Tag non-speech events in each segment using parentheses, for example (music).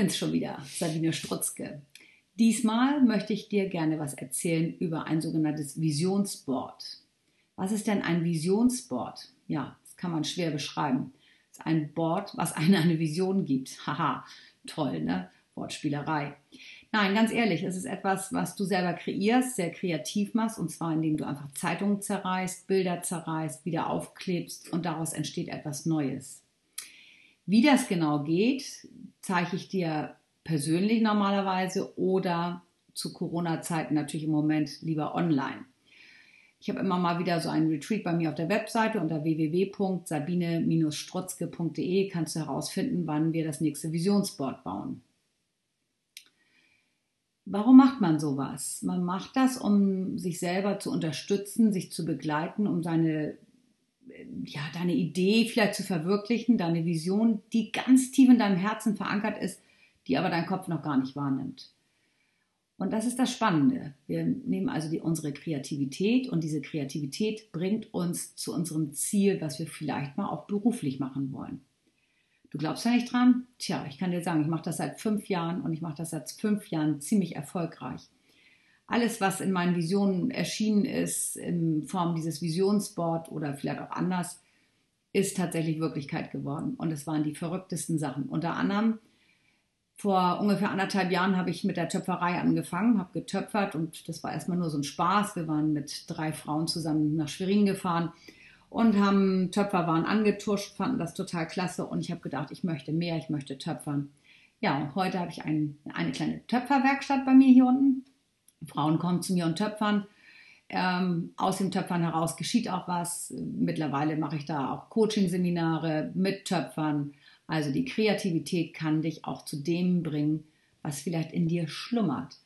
bin's schon wieder, Sabine Strutzke. Diesmal möchte ich dir gerne was erzählen über ein sogenanntes Visionsboard. Was ist denn ein Visionsboard? Ja, das kann man schwer beschreiben. Es ist ein Board, was einem eine Vision gibt. (laughs) Haha, toll, ne? Wortspielerei. Nein, ganz ehrlich, es ist etwas, was du selber kreierst, sehr kreativ machst, und zwar indem du einfach Zeitungen zerreißt, Bilder zerreißt, wieder aufklebst und daraus entsteht etwas Neues. Wie das genau geht, zeige ich dir persönlich normalerweise oder zu Corona-Zeiten natürlich im Moment lieber online. Ich habe immer mal wieder so einen Retreat bei mir auf der Webseite unter www.sabine-strotzke.de kannst du herausfinden, wann wir das nächste Visionsboard bauen. Warum macht man sowas? Man macht das, um sich selber zu unterstützen, sich zu begleiten, um seine ja, deine Idee vielleicht zu verwirklichen, deine Vision, die ganz tief in deinem Herzen verankert ist, die aber dein Kopf noch gar nicht wahrnimmt. Und das ist das Spannende. Wir nehmen also die, unsere Kreativität und diese Kreativität bringt uns zu unserem Ziel, was wir vielleicht mal auch beruflich machen wollen. Du glaubst ja nicht dran? Tja, ich kann dir sagen, ich mache das seit fünf Jahren und ich mache das seit fünf Jahren ziemlich erfolgreich alles, was in meinen Visionen erschienen ist, in Form dieses Visionsboard oder vielleicht auch anders, ist tatsächlich Wirklichkeit geworden. Und es waren die verrücktesten Sachen. Unter anderem vor ungefähr anderthalb Jahren habe ich mit der Töpferei angefangen, habe getöpfert und das war erstmal nur so ein Spaß. Wir waren mit drei Frauen zusammen nach Schwerin gefahren und haben Töpferwaren angetuscht, fanden das total klasse und ich habe gedacht, ich möchte mehr, ich möchte töpfern. Ja, heute habe ich ein, eine kleine Töpferwerkstatt bei mir hier unten Frauen kommen zu mir und töpfern. Ähm, aus dem Töpfern heraus geschieht auch was. Mittlerweile mache ich da auch Coaching-Seminare mit Töpfern. Also die Kreativität kann dich auch zu dem bringen, was vielleicht in dir schlummert.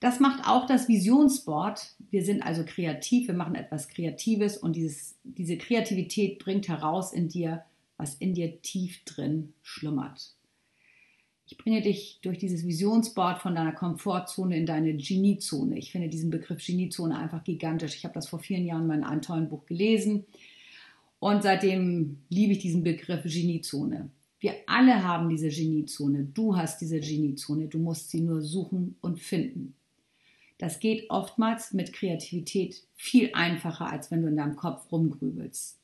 Das macht auch das Visionsboard. Wir sind also kreativ, wir machen etwas Kreatives und dieses, diese Kreativität bringt heraus in dir, was in dir tief drin schlummert. Ich bringe dich durch dieses Visionsboard von deiner Komfortzone in deine Geniezone. Ich finde diesen Begriff Geniezone einfach gigantisch. Ich habe das vor vielen Jahren in einem tollen Buch gelesen und seitdem liebe ich diesen Begriff Geniezone. Wir alle haben diese Geniezone. Du hast diese Geniezone. Du musst sie nur suchen und finden. Das geht oftmals mit Kreativität viel einfacher, als wenn du in deinem Kopf rumgrübelst.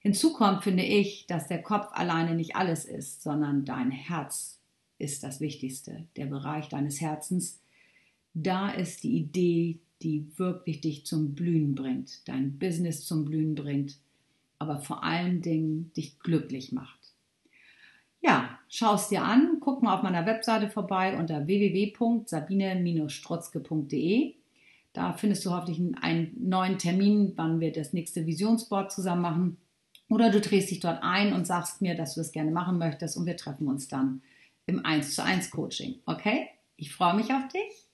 Hinzu kommt, finde ich, dass der Kopf alleine nicht alles ist, sondern dein Herz ist das Wichtigste, der Bereich deines Herzens. Da ist die Idee, die wirklich dich zum Blühen bringt, dein Business zum Blühen bringt, aber vor allen Dingen dich glücklich macht. Ja, schau es dir an, guck mal auf meiner Webseite vorbei unter www.sabine-strotzke.de. Da findest du hoffentlich einen neuen Termin, wann wir das nächste Visionsboard zusammen machen. Oder du drehst dich dort ein und sagst mir, dass du das gerne machen möchtest und wir treffen uns dann im 1 zu 1 Coaching. Okay? Ich freue mich auf dich.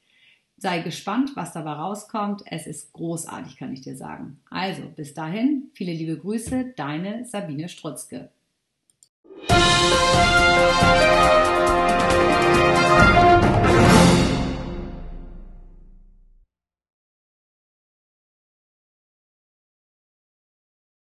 Sei gespannt, was dabei rauskommt. Es ist großartig, kann ich dir sagen. Also, bis dahin, viele liebe Grüße, deine Sabine Strutzke.